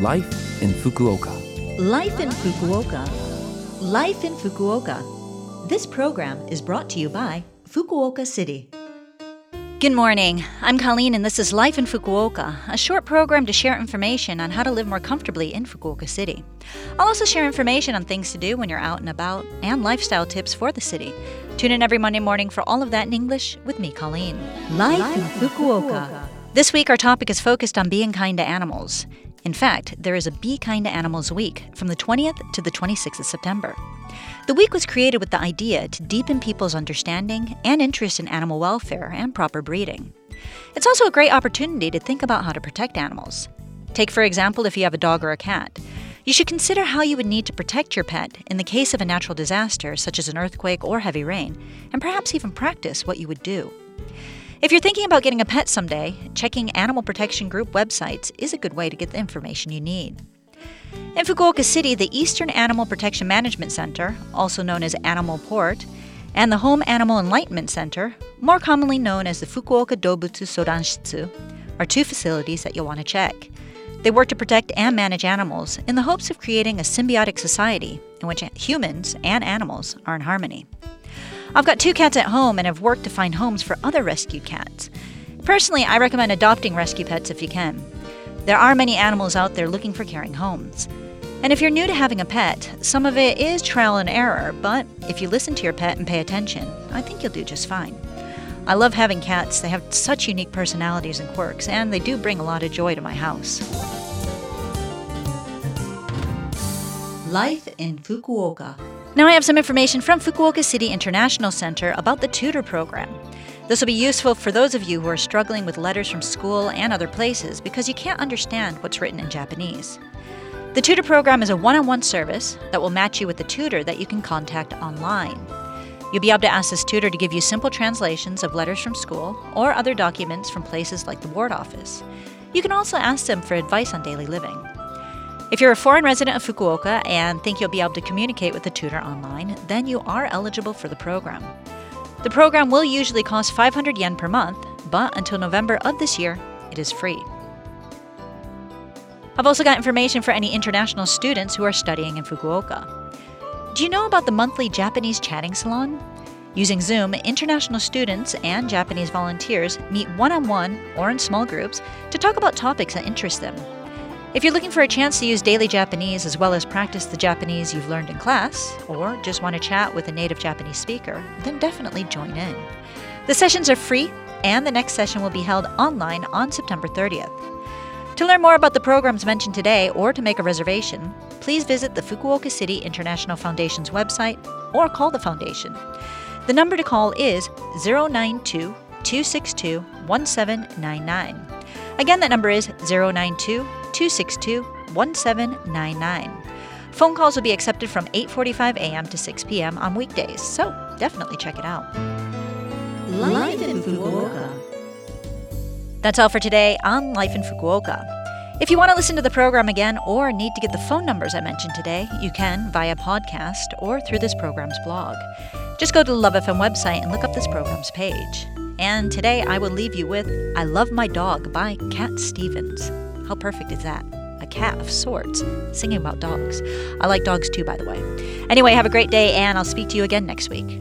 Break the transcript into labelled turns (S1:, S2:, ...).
S1: Life in Fukuoka.
S2: Life in Fukuoka. Life in Fukuoka. This program is brought to you by Fukuoka City. Good morning. I'm Colleen, and this is Life in Fukuoka, a short program to share information on how to live more comfortably in Fukuoka City. I'll also share information on things to do when you're out and about and lifestyle tips for the city. Tune in every Monday morning for all of that in English with me, Colleen. Life, Life in Fukuoka. This week, our topic is focused on being kind to animals. In fact, there is a Be Kind to Animals Week from the 20th to the 26th of September. The week was created with the idea to deepen people's understanding and interest in animal welfare and proper breeding. It's also a great opportunity to think about how to protect animals. Take, for example, if you have a dog or a cat. You should consider how you would need to protect your pet in the case of a natural disaster, such as an earthquake or heavy rain, and perhaps even practice what you would do. If you're thinking about getting a pet someday, checking animal protection group websites is a good way to get the information you need. In Fukuoka City, the Eastern Animal Protection Management Center, also known as Animal Port, and the Home Animal Enlightenment Center, more commonly known as the Fukuoka Dobutsu Sodanshitsu, are two facilities that you'll want to check. They work to protect and manage animals in the hopes of creating a symbiotic society in which humans and animals are in harmony. I've got two cats at home and have worked to find homes for other rescued cats. Personally, I recommend adopting rescue pets if you can. There are many animals out there looking for caring homes. And if you're new to having a pet, some of it is trial and error, but if you listen to your pet and pay attention, I think you'll do just fine. I love having cats. They have such unique personalities and quirks, and they do bring a lot of joy to my house. Life in Fukuoka. Now I have some information from Fukuoka City International Center about the tutor program. This will be useful for those of you who are struggling with letters from school and other places because you can't understand what's written in Japanese. The tutor program is a one on one service that will match you with a tutor that you can contact online. You'll be able to ask this tutor to give you simple translations of letters from school or other documents from places like the ward office. You can also ask them for advice on daily living. If you're a foreign resident of Fukuoka and think you'll be able to communicate with the tutor online, then you are eligible for the program. The program will usually cost 500 yen per month, but until November of this year, it is free. I've also got information for any international students who are studying in Fukuoka. Do you know about the monthly Japanese chatting salon? Using Zoom, international students and Japanese volunteers meet one on one or in small groups to talk about topics that interest them. If you're looking for a chance to use daily Japanese as well as practice the Japanese you've learned in class, or just want to chat with a native Japanese speaker, then definitely join in. The sessions are free, and the next session will be held online on September 30th. To learn more about the programs mentioned today or to make a reservation, please visit the Fukuoka City International Foundation's website or call the foundation. The number to call is 092 262 1799. Again, that number is 092 262 1799. Phone calls will be accepted from 8:45 a.m. to 6 p.m. on weekdays, so definitely check it out. Life in Fukuoka. That's all for today on Life in Fukuoka. If you want to listen to the program again or need to get the phone numbers I mentioned today, you can via podcast or through this program's blog. Just go to the Love FM website and look up this program's page. And today I will leave you with I Love My Dog by Cat Stevens. How perfect is that? A cat of sorts singing about dogs. I like dogs too, by the way. Anyway, have a great day, and I'll speak to you again next week.